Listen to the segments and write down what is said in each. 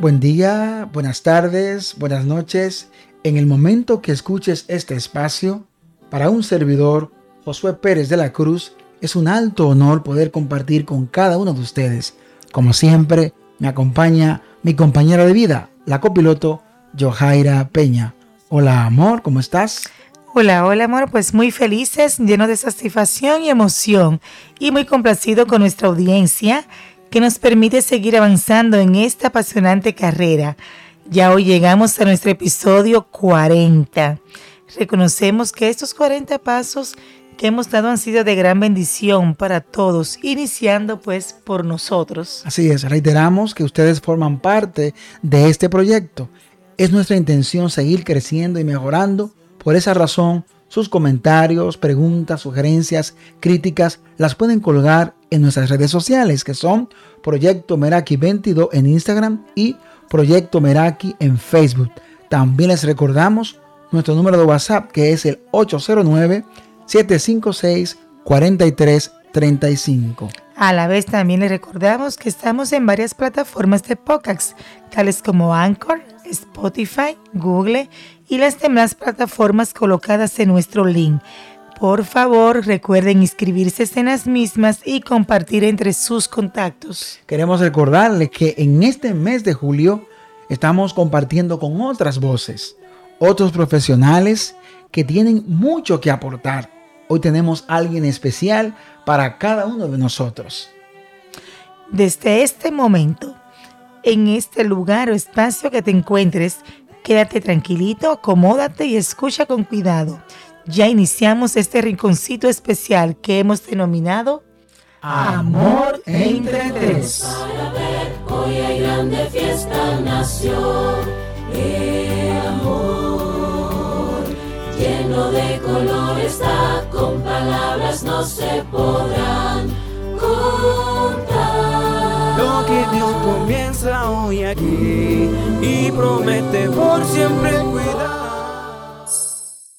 Buen día, buenas tardes, buenas noches. En el momento que escuches este espacio, para un servidor, Josué Pérez de la Cruz, es un alto honor poder compartir con cada uno de ustedes. Como siempre, me acompaña mi compañera de vida, la copiloto Johaira Peña. Hola amor, ¿cómo estás? Hola, hola amor, pues muy felices, llenos de satisfacción y emoción y muy complacido con nuestra audiencia que nos permite seguir avanzando en esta apasionante carrera. Ya hoy llegamos a nuestro episodio 40. Reconocemos que estos 40 pasos que hemos dado han sido de gran bendición para todos, iniciando pues por nosotros. Así es, reiteramos que ustedes forman parte de este proyecto. Es nuestra intención seguir creciendo y mejorando. Por esa razón, sus comentarios, preguntas, sugerencias, críticas las pueden colgar en nuestras redes sociales que son Proyecto Meraki 22 en Instagram y Proyecto Meraki en Facebook. También les recordamos nuestro número de WhatsApp que es el 809-756-4335. A la vez también les recordamos que estamos en varias plataformas de podcasts, tales como Anchor, Spotify, Google y las demás plataformas colocadas en nuestro link. Por favor, recuerden inscribirse en las mismas y compartir entre sus contactos. Queremos recordarles que en este mes de julio estamos compartiendo con otras voces, otros profesionales que tienen mucho que aportar. Hoy tenemos a alguien especial para cada uno de nosotros. Desde este momento, en este lugar o espacio que te encuentres, quédate tranquilito, acomódate y escucha con cuidado ya iniciamos este rinconcito especial que hemos denominado Amor entre tres. Para ver, hoy hay grande fiesta nació. El amor lleno de color está, con palabras no se podrán contar. Lo que Dios comienza hoy aquí y promete por siempre cuidar.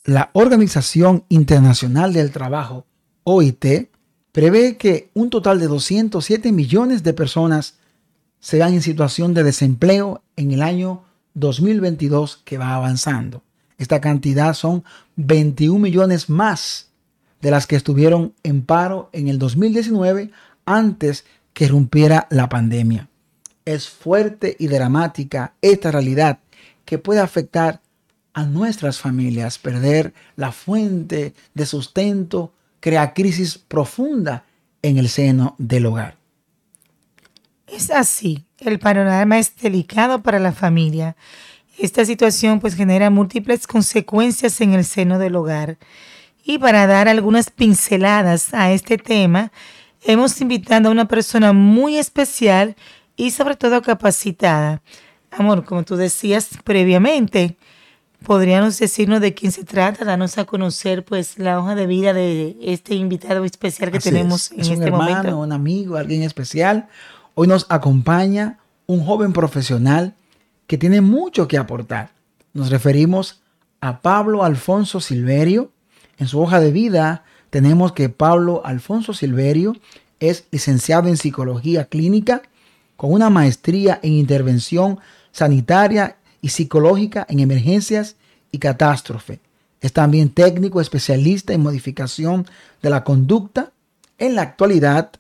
La Organización Internacional del Trabajo, OIT, prevé que un total de 207 millones de personas serán en situación de desempleo en el año 2022 que va avanzando. Esta cantidad son 21 millones más de las que estuvieron en paro en el 2019 antes que rompiera la pandemia. Es fuerte y dramática esta realidad que puede afectar a nuestras familias. Perder la fuente de sustento crea crisis profunda en el seno del hogar. Es así, el panorama es delicado para la familia. Esta situación pues genera múltiples consecuencias en el seno del hogar. Y para dar algunas pinceladas a este tema, hemos invitado a una persona muy especial y sobre todo capacitada. Amor, como tú decías previamente, ¿Podríamos decirnos de quién se trata? Danos a conocer pues la hoja de vida de este invitado especial que tenemos en es un este hermano, Un amigo, alguien especial. Hoy nos acompaña un joven profesional que tiene mucho que aportar. Nos referimos a Pablo Alfonso Silverio. En su hoja de vida tenemos que Pablo Alfonso Silverio es licenciado en psicología clínica con una maestría en intervención sanitaria y psicológica en emergencias y catástrofe. Es también técnico especialista en modificación de la conducta. En la actualidad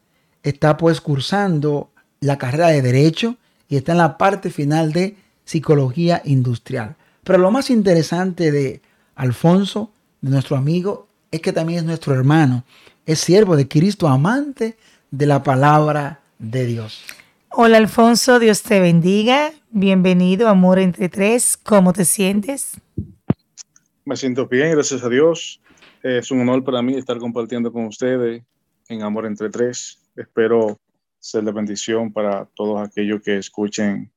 está pues cursando la carrera de Derecho y está en la parte final de Psicología Industrial. Pero lo más interesante de Alfonso, de nuestro amigo, es que también es nuestro hermano. Es siervo de Cristo, amante de la palabra de Dios. Hola Alfonso, Dios te bendiga. Bienvenido, Amor entre Tres. ¿Cómo te sientes? Me siento bien, gracias a Dios. Es un honor para mí estar compartiendo con ustedes en Amor entre Tres. Espero ser de bendición para todos aquellos que escuchen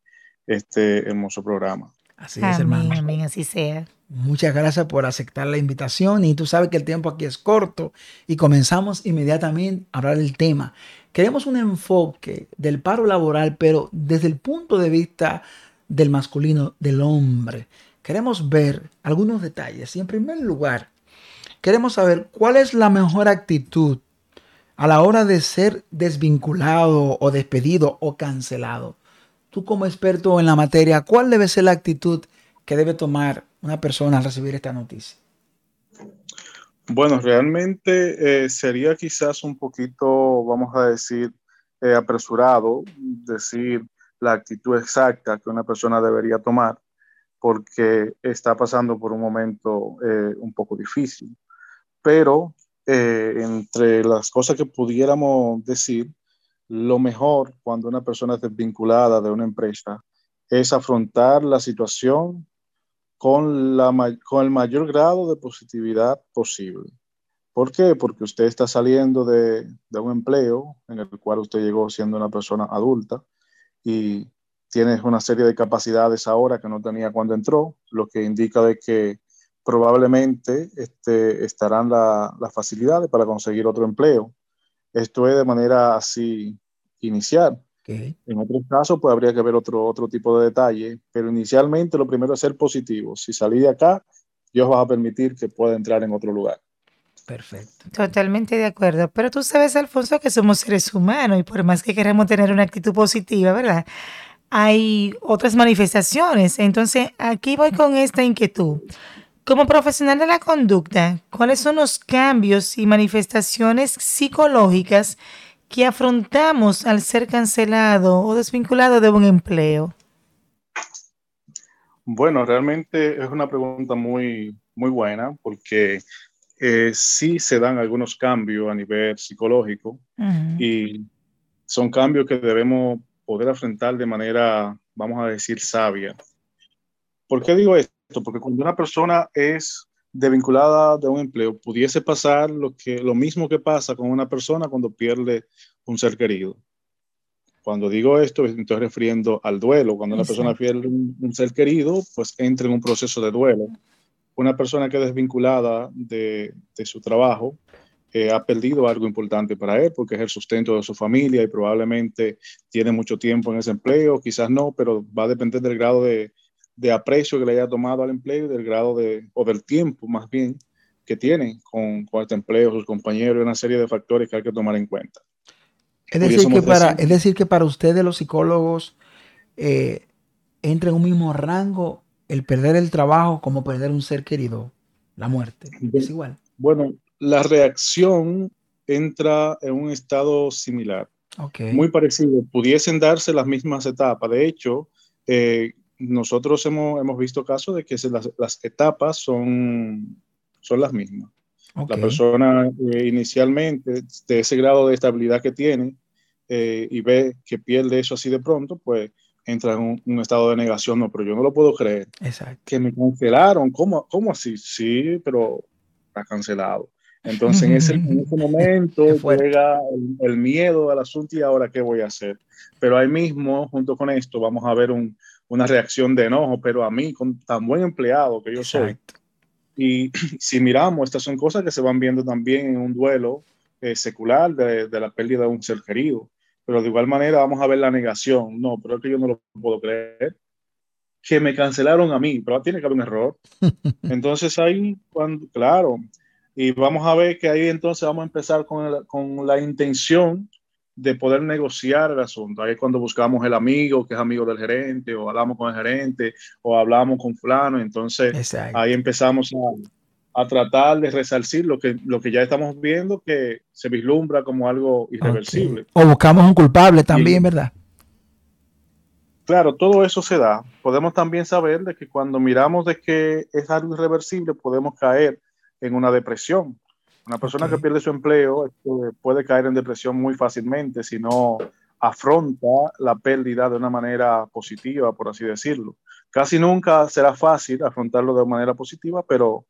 este hermoso programa. Así es, hermano. Amén, así sea. Muchas gracias por aceptar la invitación y tú sabes que el tiempo aquí es corto y comenzamos inmediatamente a hablar del tema. Queremos un enfoque del paro laboral, pero desde el punto de vista del masculino, del hombre. Queremos ver algunos detalles y en primer lugar, queremos saber cuál es la mejor actitud a la hora de ser desvinculado o despedido o cancelado. Tú como experto en la materia, ¿cuál debe ser la actitud que debe tomar una persona al recibir esta noticia? Bueno, realmente eh, sería quizás un poquito, vamos a decir, eh, apresurado decir la actitud exacta que una persona debería tomar porque está pasando por un momento eh, un poco difícil. Pero entre las cosas que pudiéramos decir, lo mejor cuando una persona es desvinculada de una empresa es afrontar la situación con, la, con el mayor grado de positividad posible. ¿Por qué? Porque usted está saliendo de, de, un empleo en el cual usted llegó siendo una persona adulta y tiene una serie de capacidades ahora que no tenía cuando entró, lo que indica de que probablemente este, estarán las facilidades para conseguir otro empleo. Esto es de manera así inicial. En otros casos, pues habría que ver otro, otro tipo de detalle, pero inicialmente lo primero es ser positivo. Si salí de acá, Dios va a permitir que pueda entrar en otro lugar. Perfecto. Totalmente de acuerdo. Pero tú sabes, Alfonso, que somos seres humanos y por más que queramos tener una actitud positiva, ¿verdad? Hay otras manifestaciones. Entonces, aquí voy con esta inquietud. Como profesional de la conducta, ¿cuáles son los cambios y manifestaciones psicológicas que afrontamos al ser cancelado o desvinculado de un empleo? Bueno, realmente es una pregunta muy, muy buena porque eh, sí se dan algunos cambios a nivel psicológico y son cambios que debemos poder afrontar de manera, vamos a decir, sabia. ¿Por qué digo esto? Porque cuando una persona es desvinculada de un empleo, pudiese pasar lo, que, lo mismo que pasa con una persona cuando pierde un ser querido. Cuando digo esto, estoy refiriendo al duelo. Cuando una persona pierde un, ser querido, pues entra en un proceso de duelo. Una persona que es desvinculada de, de su trabajo eh, ha perdido algo importante para él porque es el sustento de su familia y probablemente tiene mucho tiempo en ese empleo, quizás no, pero va a depender del grado de, de aprecio que le haya tomado al empleo y del grado de, o del tiempo más bien que tiene con, con este empleo, sus compañeros, y una serie de factores que hay que tomar en cuenta. Es decir, que para, es decir, que para ustedes los psicólogos eh, entra en un mismo rango el perder el trabajo como perder un ser querido, la muerte. Es igual. Bueno, la reacción entra en un estado similar. Muy parecido. Pudiesen darse las mismas etapas. De hecho, eh, nosotros hemos, hemos visto casos de que las, las, etapas son, son las mismas. La persona eh, inicialmente, de ese grado de estabilidad que tiene, eh, y ve que pierde eso así de pronto, pues entra en un, estado de negación. No, pero yo no lo puedo creer. Exacto. Que me cancelaron. ¿Cómo, cómo así? Sí, pero está cancelado. Entonces en ese, en ese momento llega el, el, miedo al asunto y ahora qué voy a hacer. Pero ahí mismo, junto con esto, vamos a ver un, una reacción de enojo, pero a mí, con tan buen empleado que yo soy. Y si miramos, estas son cosas que se van viendo también en un duelo eh, secular de, de, la pérdida de un ser querido. Pero de igual manera vamos a ver la negación. No, pero es que yo no lo puedo creer. Que me cancelaron a mí, pero tiene que haber un error. Entonces ahí, cuando, claro, y vamos a ver que ahí entonces vamos a empezar con, el, con la intención de poder negociar el asunto. Ahí es cuando buscamos el amigo que es amigo del gerente, o hablamos con el gerente, o hablamos con fulano. Entonces Exacto. ahí empezamos a, a, tratar de resarcir lo que, lo que ya estamos viendo que se vislumbra como algo irreversible. Okay. O buscamos un culpable también, y, ¿verdad? Claro, todo eso se da. Podemos también saber de que cuando miramos de que es algo irreversible, podemos caer en una depresión. Una persona okay. que pierde su empleo este, puede caer en depresión muy fácilmente si no afronta la pérdida de una manera positiva, por así decirlo. Casi nunca será fácil afrontarlo de manera positiva, pero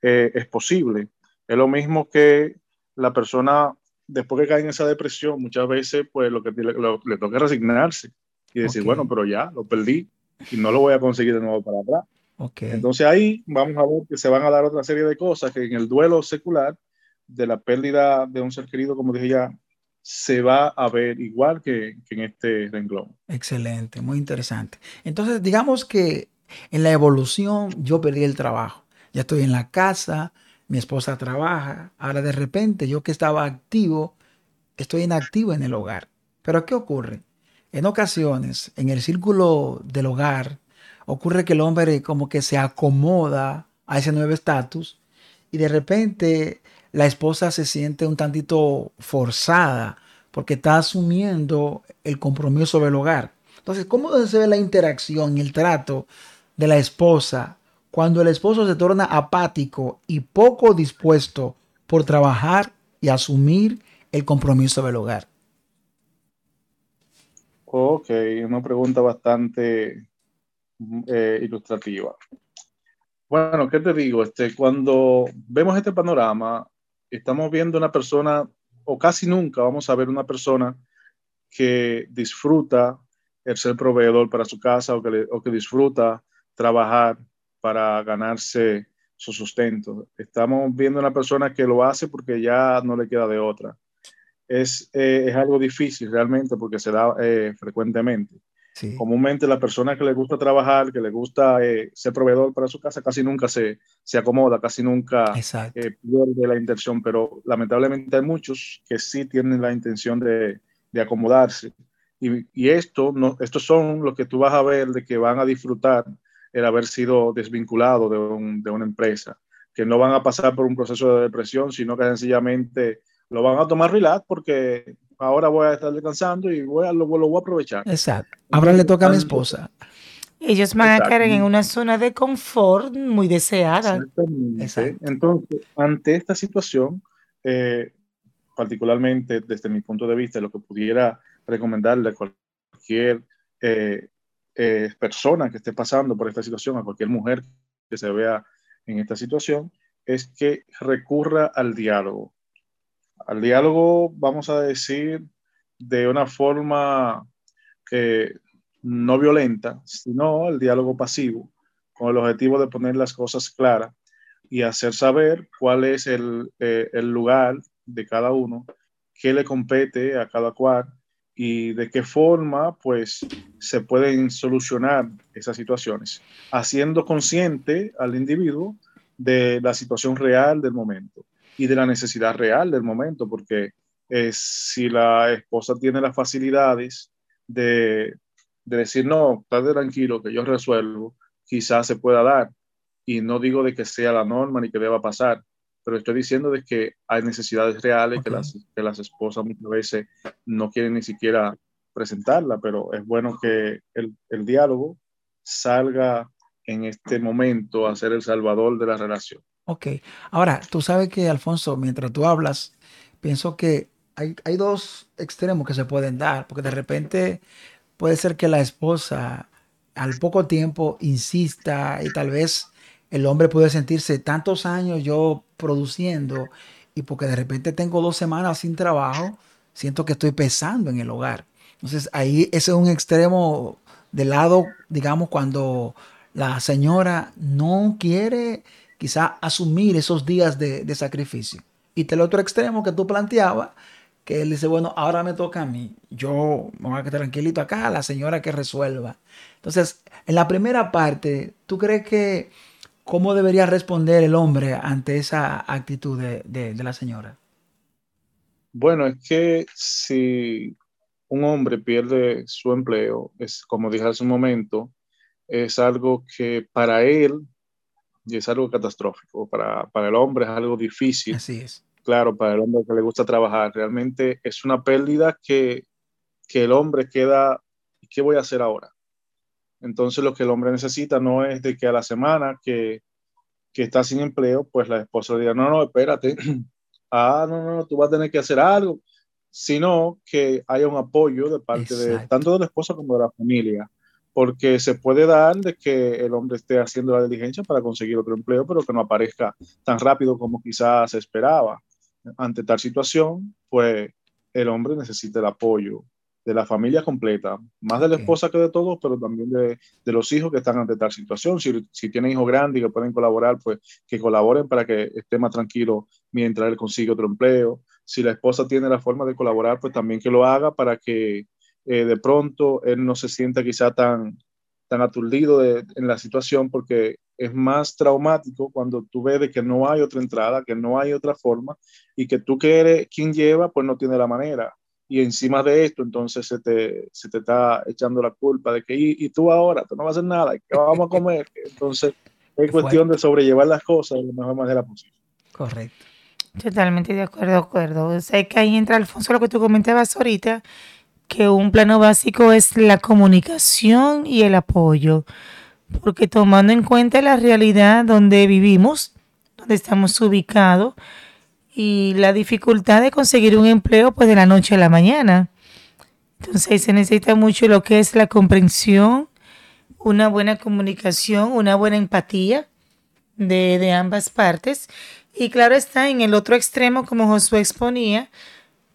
eh, es posible. Es lo mismo que la persona, después que cae en esa depresión, muchas veces pues lo que le, lo, le toca resignarse y decir, okay. bueno, pero ya, lo perdí y no lo voy a conseguir de nuevo para atrás. Okay. Entonces ahí vamos a ver que se van a dar otra serie de cosas que en el duelo secular de la pérdida de un ser querido, como dije ya, se va a ver igual que, en este renglón. Excelente, muy interesante. Entonces, digamos que en la evolución yo perdí el trabajo. Ya estoy en la casa, mi esposa trabaja, ahora de repente yo que estaba activo, estoy inactivo en el hogar. Pero ¿qué ocurre? en ocasiones, en el círculo del hogar, ocurre que el hombre como que se acomoda a ese nuevo estatus y de repente la esposa se siente un tantito forzada porque está asumiendo el compromiso del hogar. Entonces, ¿cómo se ve la interacción y el trato de la esposa cuando el esposo se torna apático y poco dispuesto por trabajar y asumir el compromiso del hogar? Ok, una pregunta bastante eh, ilustrativa. Bueno, ¿qué te digo? Este, cuando vemos este panorama, estamos viendo una persona, o casi nunca vamos a ver una persona que disfruta el ser proveedor para su casa o que, o que disfruta trabajar para ganarse su sustento. Estamos viendo una persona que lo hace porque ya no le queda de otra. Es, eh, es algo difícil realmente porque se da eh, frecuentemente. Comúnmente la persona que le gusta trabajar, que le gusta eh, ser proveedor para su casa, casi nunca se, se acomoda, casi nunca pierde la intención, pero lamentablemente hay muchos que sí tienen la intención de, de acomodarse. Y, y, esto, no, estos son lo que tú vas a ver de que van a disfrutar el haber sido desvinculado de, un, de una empresa, que no van a pasar por un proceso de depresión, sino que sencillamente lo van a tomar relax porque ahora voy a estar descansando y voy a, lo, lo voy a aprovechar. Exacto. Ahora le toca a mi esposa. Ellos van a caer en una zona de confort muy deseada. Exactamente. Entonces, ante esta situación, eh, particularmente desde mi punto de vista, lo que pudiera recomendarle a cualquier eh, eh, persona que esté pasando por esta situación, a cualquier mujer que se vea en esta situación, es que recurra al diálogo. Al diálogo, vamos a decir, de una forma eh, no violenta, sino el diálogo pasivo, con el objetivo de poner las cosas claras y hacer saber cuál es el, eh, el lugar de cada uno, qué le compete a cada cual y de qué forma pues se pueden solucionar esas situaciones, haciendo consciente al individuo de la situación real del momento y de la necesidad real del momento, porque eh, si la esposa tiene las facilidades de, de decir, no, estate tranquilo, que yo resuelvo, quizás se pueda dar. Y no digo de que sea la norma ni que deba pasar, pero estoy diciendo de que hay necesidades reales que, las, que las esposas muchas veces no quieren ni siquiera presentarla, pero es bueno que el, el diálogo salga en este momento a ser el salvador de la relación. Ok, ahora tú sabes que Alfonso, mientras tú hablas, pienso que hay, hay dos extremos que se pueden dar, porque de repente puede ser que la esposa al poco tiempo insista y tal vez el hombre puede sentirse tantos años yo produciendo y porque de repente tengo dos semanas sin trabajo, siento que estoy pesando en el hogar. Entonces ahí ese es un extremo del lado, digamos, cuando la señora no quiere quizá asumir esos días de, sacrificio. Y el otro extremo que tú planteabas, que él dice, bueno, ahora me toca a mí, yo me voy a quedar tranquilito acá, la señora que resuelva. Entonces, en la primera parte, ¿tú crees que ¿Cómo debería responder el hombre ante esa actitud de, la señora? Bueno, es que si un hombre pierde su empleo, es como dije hace un momento, es algo que para él y es algo catastrófico. Para, para el hombre es algo difícil. Así es. Claro, para el hombre que le gusta trabajar, realmente es una pérdida que, que el hombre queda, ¿qué voy a hacer ahora? Entonces lo que el hombre necesita no es de que a la semana que, que está sin empleo, pues la esposa diga, no, no, espérate, ah, no, no, tú vas a tener que hacer algo, sino que haya un apoyo de parte de tanto de la esposa como de la familia, porque se puede dar de que el hombre esté haciendo la diligencia para conseguir otro empleo, pero que no aparezca tan rápido como quizás se esperaba. Ante tal situación, pues el hombre necesita el apoyo de la familia completa, más de la esposa que de todos, pero también de, de, los hijos que están ante tal situación. Si, si tienen hijos grandes y que pueden colaborar, pues que colaboren para que esté más tranquilo mientras él consigue otro empleo. Si la esposa tiene la forma de colaborar, pues también que lo haga para que eh, de pronto él no se sienta quizá tan, tan aturdido de, en la situación, porque es más traumático cuando tú ves de que no hay otra entrada, que no hay otra forma y que tú que eres quien lleva, pues no tiene la manera y encima de esto, entonces se te, se te está echando la culpa de que, y, tú ahora, tú no vas a hacer nada, ¿qué vamos a comer? Entonces, es cuestión de sobrellevar las cosas de la mejor manera posible. Correcto. Totalmente de acuerdo, de acuerdo. O sea, que ahí entra, Alfonso, lo que tú comentabas ahorita, que un plano básico es la comunicación y el apoyo. Porque tomando en cuenta la realidad donde vivimos, donde estamos ubicados, y la dificultad de conseguir un empleo pues de la noche a la mañana. Entonces se necesita mucho lo que es la comprensión, una buena comunicación, una buena empatía de, de ambas partes. Y claro está, en el otro extremo, como Josué exponía,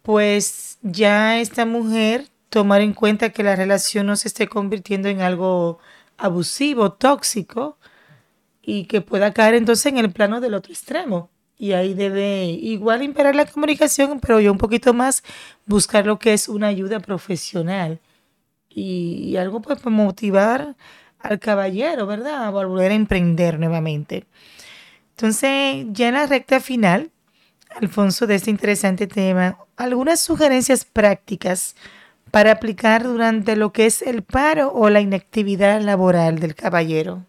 pues ya esta mujer tomar en cuenta que la relación no se esté convirtiendo en algo abusivo, tóxico, y que pueda caer entonces en el plano del otro extremo y ahí debe igual imperar la comunicación, pero yo un poquito más buscar lo que es una ayuda profesional y, algo pues para motivar al caballero, ¿verdad? A volver a emprender nuevamente. Entonces, ya en la recta final, Alfonso, de este interesante tema, algunas sugerencias prácticas para aplicar durante lo que es el paro o la inactividad laboral del caballero.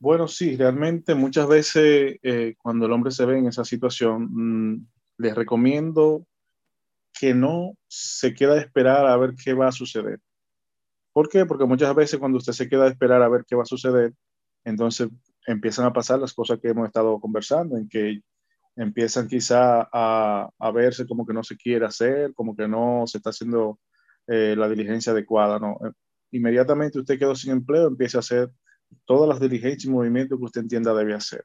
Bueno, sí, realmente muchas veces eh, cuando el hombre se ve en esa situación, mm, les recomiendo que no se queda a esperar a ver qué va a suceder. ¿Por qué? Porque muchas veces cuando usted se queda a esperar a ver qué va a suceder, entonces empiezan a pasar las cosas que hemos estado conversando, en que empiezan quizá a, verse como que no se quiere hacer, como que no se está haciendo eh, la diligencia adecuada, ¿no? Inmediatamente usted quedó sin empleo, empieza a hacer todas las diligencias y movimientos que usted entienda debe hacer.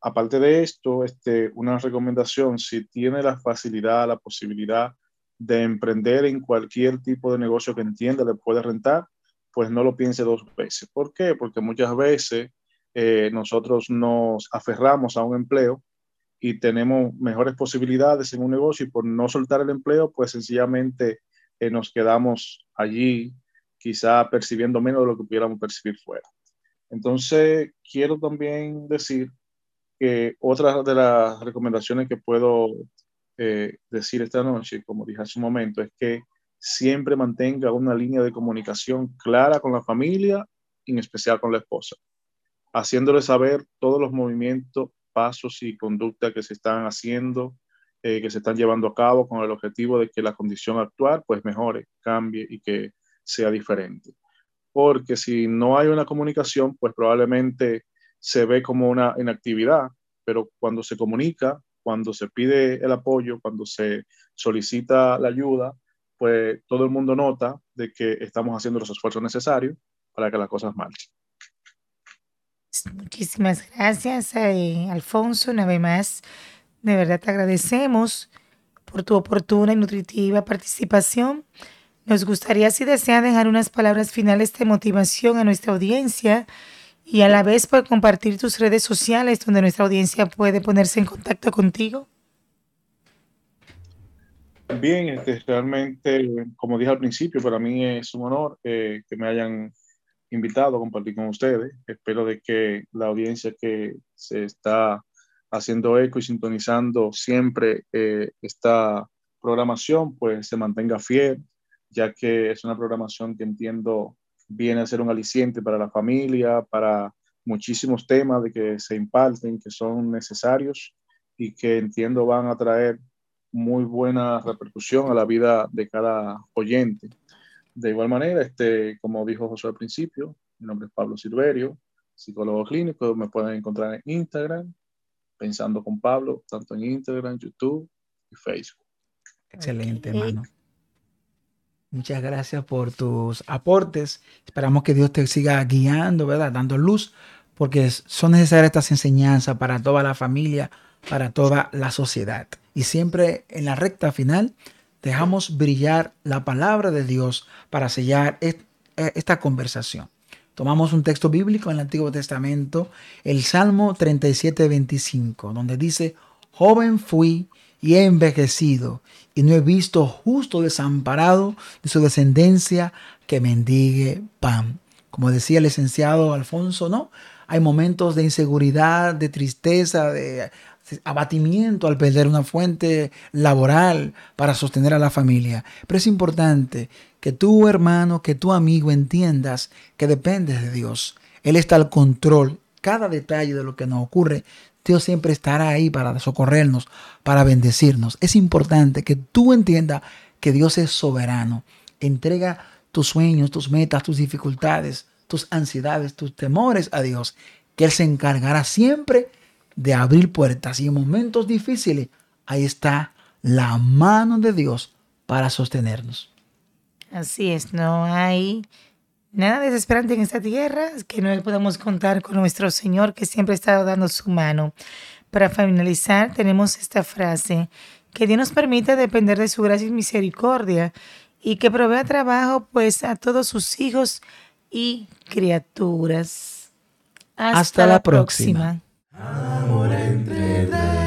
Aparte de esto, este, una recomendación, si tiene la facilidad, la posibilidad de emprender en cualquier tipo de negocio que entienda le puede rentar, pues no lo piense dos veces. ¿Por qué? Porque muchas veces eh, nosotros nos aferramos a un empleo y tenemos mejores posibilidades en un negocio y por no soltar el empleo, pues sencillamente eh, nos quedamos allí quizá percibiendo menos de lo que pudiéramos percibir fuera. Entonces, quiero también decir que otra de las recomendaciones que puedo eh, decir esta noche, como dije hace un momento, es que siempre mantenga una línea de comunicación clara con la familia, en especial con la esposa, haciéndole saber todos los movimientos, pasos y conductas que se están haciendo, eh, que se están llevando a cabo con el objetivo de que la condición actual pues mejore, cambie y que sea diferente porque si no hay una comunicación, pues probablemente se ve como una inactividad, pero cuando se comunica, cuando se pide el apoyo, cuando se solicita la ayuda, pues todo el mundo nota de que estamos haciendo los esfuerzos necesarios para que las cosas marchen. Muchísimas gracias, eh, Alfonso. Una vez más, de verdad te agradecemos por tu oportuna y nutritiva participación nos gustaría, si desea, dejar unas palabras finales de motivación a nuestra audiencia y a la vez por compartir tus redes sociales donde nuestra audiencia puede ponerse en contacto contigo. Bien, este, realmente, como dije al principio, para mí es un honor eh, que me hayan invitado a compartir con ustedes. Espero de que la audiencia que se está haciendo eco y sintonizando siempre eh, esta programación, pues se mantenga fiel, ya que es una programación que entiendo viene a ser un aliciente para la familia, para muchísimos temas de que se imparten, que son necesarios y que entiendo van a traer muy buena repercusión a la vida de cada oyente. De igual manera, este, como dijo José al principio, mi nombre es Pablo Silverio, psicólogo clínico, me pueden encontrar en Instagram, pensando con Pablo, tanto en Instagram, YouTube y Facebook. Excelente, hermano. Muchas gracias por tus aportes. Esperamos que Dios te siga guiando, ¿verdad? Dando luz, porque son necesarias estas enseñanzas para toda la familia, para toda la sociedad. Y siempre en la recta final dejamos brillar la palabra de Dios para sellar e, esta conversación. Tomamos un texto bíblico en el Antiguo Testamento, el Salmo 37, 25, donde dice, joven fui y he envejecido, y no he visto justo desamparado de su descendencia que mendigue pan. Como decía el licenciado Alfonso, ¿no? hay momentos de inseguridad, de tristeza, de abatimiento al perder una fuente laboral para sostener a la familia. Pero es importante que tu hermano, que tu amigo entiendas que dependes de Dios. Él está al control. Cada detalle de lo que nos ocurre, Dios siempre estará ahí para socorrernos, para bendecirnos. Es importante que tú entiendas que Dios es soberano. Entrega tus sueños, tus metas, tus dificultades, tus ansiedades, tus temores a Dios, que Él se encargará siempre de abrir puertas. Y en momentos difíciles, ahí está la mano de Dios para sostenernos. Así es, no hay nada desesperante en esta tierra que no podamos contar con nuestro Señor que siempre está dando su mano. Para finalizar, tenemos esta frase, que Dios nos permite depender de su gracia y misericordia y que provea trabajo pues a todos sus hijos y criaturas. Hasta, la próxima. próxima. Amor entre tres.